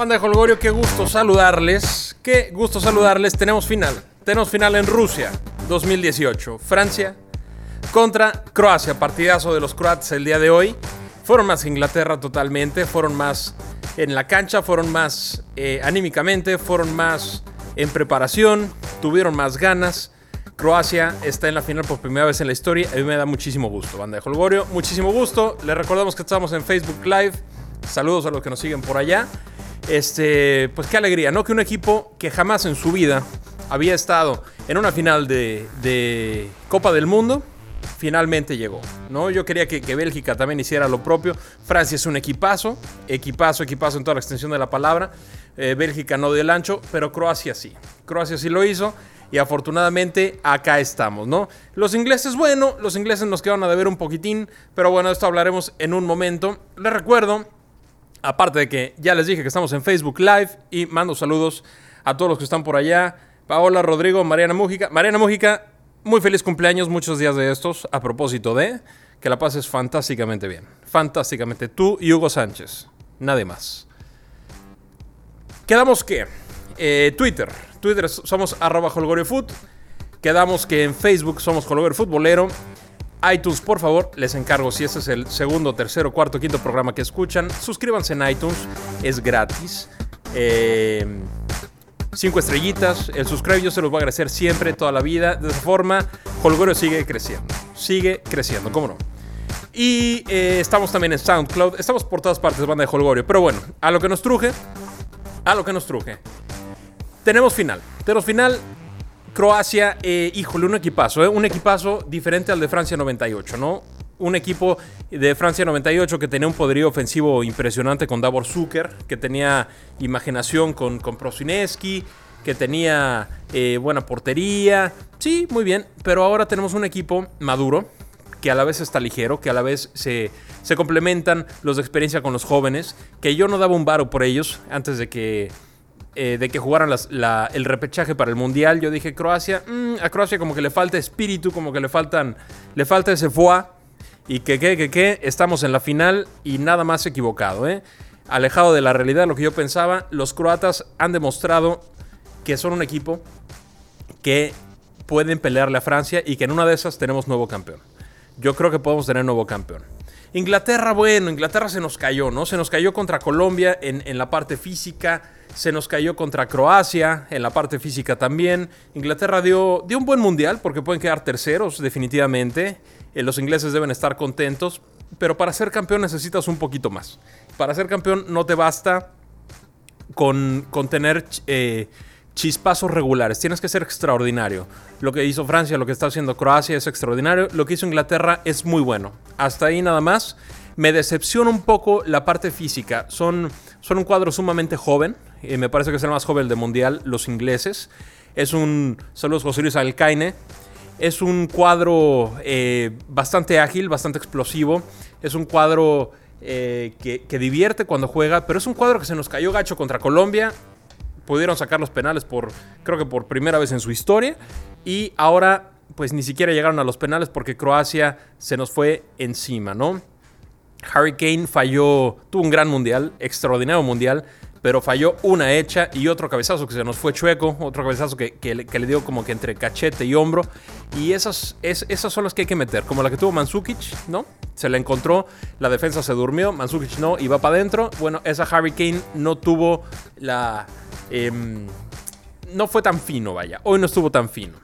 Banda de Holgorio, qué gusto saludarles. Qué gusto saludarles. Tenemos final. Tenemos final en Rusia 2018. Francia contra Croacia. Partidazo de los croatas el día de hoy. Fueron más Inglaterra totalmente. Fueron más en la cancha. Fueron más eh, anímicamente. Fueron más en preparación. Tuvieron más ganas. Croacia está en la final por primera vez en la historia. A mí me da muchísimo gusto, banda de Holgorio. Muchísimo gusto. Les recordamos que estamos en Facebook Live. Saludos a los que nos siguen por allá. Este, pues qué alegría, ¿no? Que un equipo que jamás en su vida había estado en una final de, Copa del Mundo, finalmente llegó, ¿no? Yo quería que, Bélgica también hiciera lo propio. Francia es un equipazo, equipazo, equipazo en toda la extensión de la palabra. Eh, Bélgica no dio el ancho, pero Croacia sí. Croacia sí lo hizo y afortunadamente acá estamos, ¿no? Los ingleses, bueno, los ingleses nos quedaron a deber un poquitín, pero bueno, esto hablaremos en un momento. Les recuerdo Aparte de que ya les dije que estamos en Facebook Live y mando saludos a todos los que están por allá. Paola, Rodrigo, Mariana Mújica. Mariana Mújica, muy feliz cumpleaños, muchos días de estos, a propósito de que la pases fantásticamente bien. Fantásticamente. Tú y Hugo Sánchez. Nadie más. Quedamos que eh, Twitter. Twitter somos arroba holgoriofoot. Quedamos que en Facebook somos Holgorio Futbolero iTunes, por favor, les encargo, si este es el segundo, tercero, cuarto, quinto programa que escuchan, suscríbanse en iTunes, es gratis. Eh, cinco estrellitas, el subscribe se los voy a agradecer siempre, toda la vida. De esa forma, Holgorio sigue creciendo, sigue creciendo, ¿cómo no? Y eh, estamos también en SoundCloud, estamos por todas partes, banda de Holgorio. Pero bueno, a lo que nos truje, a lo que nos truje. Tenemos final, tenemos final, Croacia, eh, híjole, un equipazo, ¿eh? un equipazo diferente al de Francia 98, ¿no? Un equipo de Francia 98 que tenía un poderío ofensivo impresionante con Davor Zucker, que tenía imaginación con, con Prosineski, que tenía eh, buena portería. Sí, muy bien, pero ahora tenemos un equipo maduro, que a la vez está ligero, que a la vez se, se complementan los de experiencia con los jóvenes, que yo no daba un varo por ellos antes de que eh, de que jugaran el repechaje para el Mundial, yo dije Croacia, mm, a Croacia como que le falta espíritu, como que le, faltan, le falta ese foie. Y que, que, que, que, estamos en la final y nada más equivocado, ¿eh? Alejado de la realidad, lo que yo pensaba, los croatas han demostrado que son un equipo que pueden pelearle a Francia y que en una de esas tenemos nuevo campeón. Yo creo que podemos tener nuevo campeón. Inglaterra, bueno, Inglaterra se nos cayó, ¿no? Se nos cayó contra Colombia en, en la parte física se nos cayó contra Croacia, en la parte física también. Inglaterra dio, un buen mundial porque pueden quedar terceros definitivamente. Eh, los ingleses deben estar contentos, pero para ser campeón necesitas un poquito más. Para ser campeón no te basta con, con tener eh, chispazos regulares, tienes que ser extraordinario. Lo que hizo Francia, lo que está haciendo Croacia es extraordinario, lo que hizo Inglaterra es muy bueno. Hasta ahí nada más. Me decepciona un poco la parte física. Son, son un cuadro sumamente joven. y me parece que es el más joven del mundial, los ingleses. Es un. Saludos José Luis Alcaine. Es un cuadro eh, bastante ágil, bastante explosivo. Es un cuadro eh, que, que, divierte cuando juega, pero es un cuadro que se nos cayó gacho contra Colombia. Pudieron sacar los penales por, creo que por primera vez en su historia. Y ahora, pues ni siquiera llegaron a los penales porque Croacia se nos fue encima, ¿no? Harry Kane falló, tuvo un gran mundial, extraordinario mundial, pero falló una hecha y otro cabezazo que se nos fue chueco, otro cabezazo que, le dio como que entre cachete y hombro. Y esas, es, esas son las que hay que meter, como la que tuvo Mansukic, ¿no? Se la encontró, la defensa se durmió, Mansukic no, va para adentro. Bueno, esa Harry Kane no tuvo la... Em, no fue tan fino, vaya, hoy no estuvo tan fino.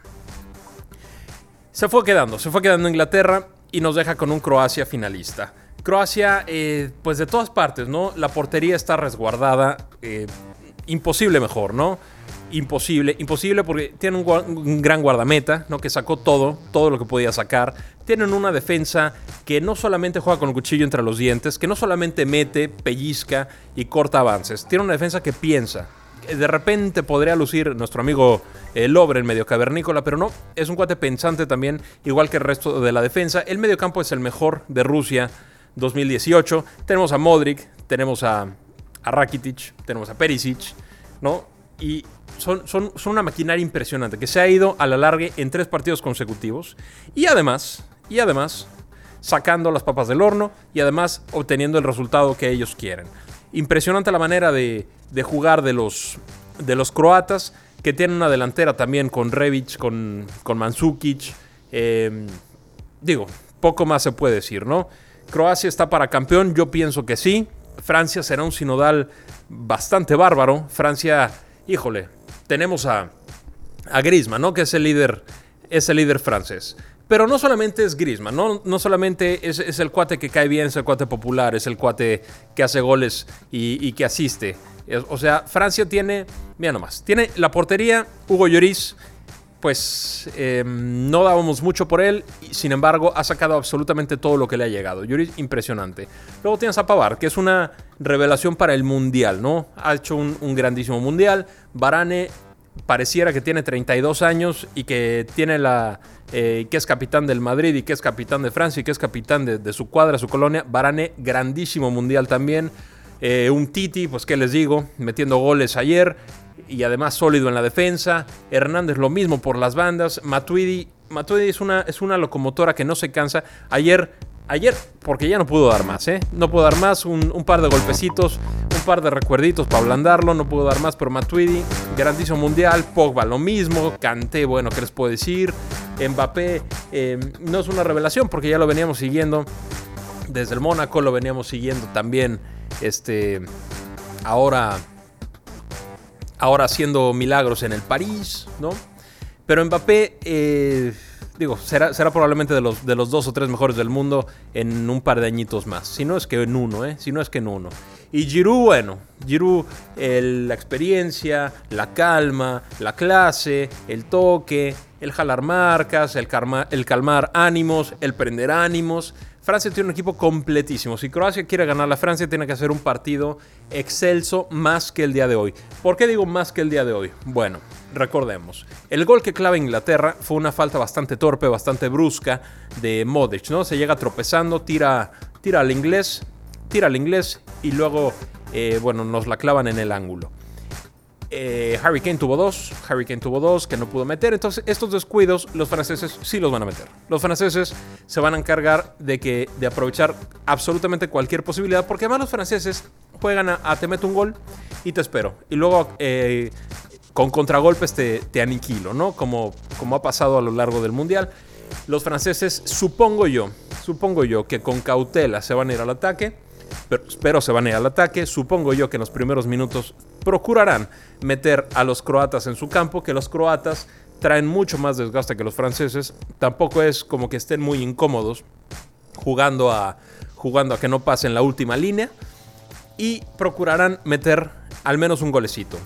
Se fue quedando, se fue quedando Inglaterra y nos deja con un Croacia finalista. Croacia, eh, pues de todas partes, ¿no? La portería está resguardada. Eh, imposible mejor, ¿no? Imposible, imposible porque tienen un, gran guardameta, ¿no? Que sacó todo, todo lo que podía sacar. Tienen una defensa que no solamente juega con el cuchillo entre los dientes, que no solamente mete, pellizca y corta avances. Tiene una defensa que piensa. De repente podría lucir nuestro amigo eh, Lobre, el medio cavernícola, pero no, es un cuate pensante también, igual que el resto de la defensa. El medio campo es el mejor de Rusia 2018. Tenemos a Modric, tenemos a, Rakitic, tenemos a Perisic, ¿no? Y son, son, son, una maquinaria impresionante que se ha ido a la larga en tres partidos consecutivos. Y además, y además, sacando las papas del horno y además obteniendo el resultado que ellos quieren. impresionante la manera de, de jugar de los, de los croatas, que tienen una delantera también con Revic, con, con Mandzukic. Eh, digo, poco más se puede decir, ¿no? Croacia está para campeón, yo pienso que sí. Francia será un sinodal bastante bárbaro. Francia, híjole, tenemos a, a Griezmann, ¿no? Que es el líder, es el líder francés. Pero no solamente es Griezmann, no, no solamente es, el cuate que cae bien, es el cuate popular, es el cuate que hace goles y, y que asiste. O sea, Francia tiene, mira nomás, tiene la portería, Hugo Lloris, pues eh, no dábamos mucho por él, sin embargo ha sacado absolutamente todo lo que le ha llegado. Lloris, impresionante. Luego tienes a Pavar, que es una revelación para el Mundial, ¿no? Ha hecho un, grandísimo Mundial. Varane pareciera que tiene 32 años y que tiene la eh, que es capitán del Madrid y que es capitán de Francia y que es capitán de, su cuadra, su colonia. Varane, grandísimo mundial también. Eh, un Titi, pues qué les digo, metiendo goles ayer y además sólido en la defensa. Hernández lo mismo por las bandas. Matuidi, Matuidi es una, es una locomotora que no se cansa. Ayer Ayer, porque ya no pudo dar más, ¿eh? No pudo dar más, un, par de golpecitos, un par de recuerditos para ablandarlo, no pudo dar más, pero Matuidi, grandísimo mundial, Pogba lo mismo, Canté, bueno, ¿qué les puedo decir? Mbappé, eh, no es una revelación porque ya lo veníamos siguiendo desde el Mónaco, lo veníamos siguiendo también, este, ahora, ahora haciendo milagros en el París, ¿no? Pero Mbappé... Eh, digo, será, probablemente de los, de los dos o tres mejores del mundo en un par de añitos más. Si no es que en uno, ¿eh? Si no es que en uno. Y Giroud, bueno, Giroud, el, la experiencia, la calma, la clase, el toque, el jalar marcas, el, el calmar ánimos, el prender ánimos. Francia tiene un equipo completísimo. Si Croacia quiere ganar la Francia, tiene que hacer un partido excelso más que el día de hoy. ¿Por qué digo más que el día de hoy? Bueno, recordemos, el gol que clava Inglaterra fue una falta bastante torpe, bastante brusca de Modric, ¿no? Se llega tropezando, tira, tira al inglés, tira al inglés y luego, eh, bueno, nos la clavan en el ángulo. Eh, Harry Kane tuvo dos, Harry Kane tuvo dos que no pudo meter. Entonces, estos descuidos, los franceses sí los van a meter. Los franceses se van a encargar de, que, de aprovechar absolutamente cualquier posibilidad, porque además los franceses juegan a, te meto un gol y te espero. Y luego eh, con contragolpes te, te, aniquilo, ¿no? Como, como ha pasado a lo largo del Mundial. Los franceses, supongo yo, supongo yo que con cautela se van a ir al ataque, pero, pero se van a ir al ataque. Supongo yo que en los primeros minutos procurarán meter a los croatas en su campo, que los croatas traen mucho más desgaste que los franceses. Tampoco es como que estén muy incómodos jugando a, jugando a que no pasen la última línea. Y procurarán meter al menos un golecito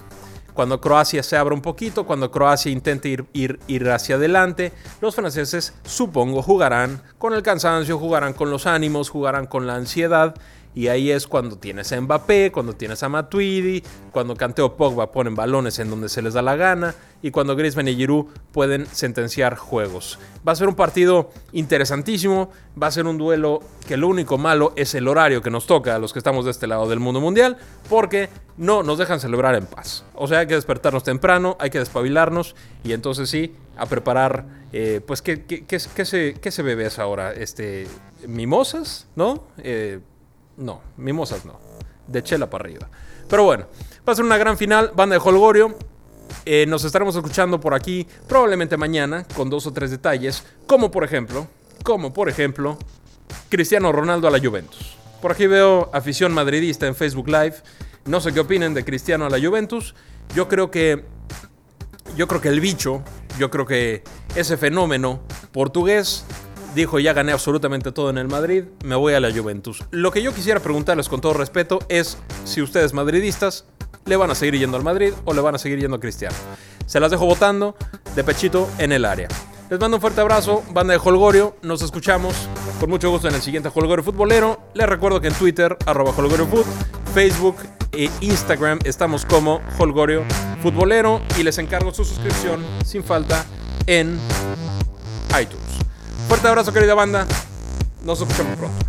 cuando Croacia se abra un poquito, cuando Croacia intente ir, ir, ir, hacia adelante, los franceses supongo jugarán con el cansancio, jugarán con los ánimos, jugarán con la ansiedad. Y ahí es cuando tienes a Mbappé, cuando tienes a Matuidi, cuando Canteo Pogba ponen balones en donde se les da la gana y cuando Griezmann y Giroud pueden sentenciar juegos. Va a ser un partido interesantísimo, va a ser un duelo que lo único malo es el horario que nos toca a los que estamos de este lado del mundo mundial, porque no nos dejan celebrar en paz. O sea, hay que despertarnos temprano, hay que despabilarnos y entonces sí, a preparar, eh, pues, ¿qué, qué, qué, qué se, ¿qué se bebe esa hora? Este, ¿Mimosas? ¿No? Eh, no, mimosas no. De chela para arriba. Pero bueno, va a ser una gran final. Banda de Holgorio. Eh, nos estaremos escuchando por aquí probablemente mañana con dos o tres detalles. Como por ejemplo, como por ejemplo, Cristiano Ronaldo a la Juventus. Por aquí veo afición madridista en Facebook Live. No sé qué opinen de Cristiano a la Juventus. Yo creo que. Yo creo que el bicho, yo creo que ese fenómeno portugués dijo ya gané absolutamente todo en el Madrid, me voy a la Juventus. Lo que yo quisiera preguntarles con todo respeto es si ustedes madridistas le van a seguir yendo al Madrid o le van a seguir yendo a Cristiano. Se las dejo votando de pechito en el área. Les mando un fuerte abrazo, banda de Holgorio. Nos escuchamos con mucho gusto en el siguiente Holgorio Futbolero. Les recuerdo que en Twitter, arroba Holgorio Facebook e Instagram estamos como Holgorio Futbolero y les encargo su suscripción sin falta en iTunes. Fuerte abrazo, querida banda. Nos escuchamos pronto.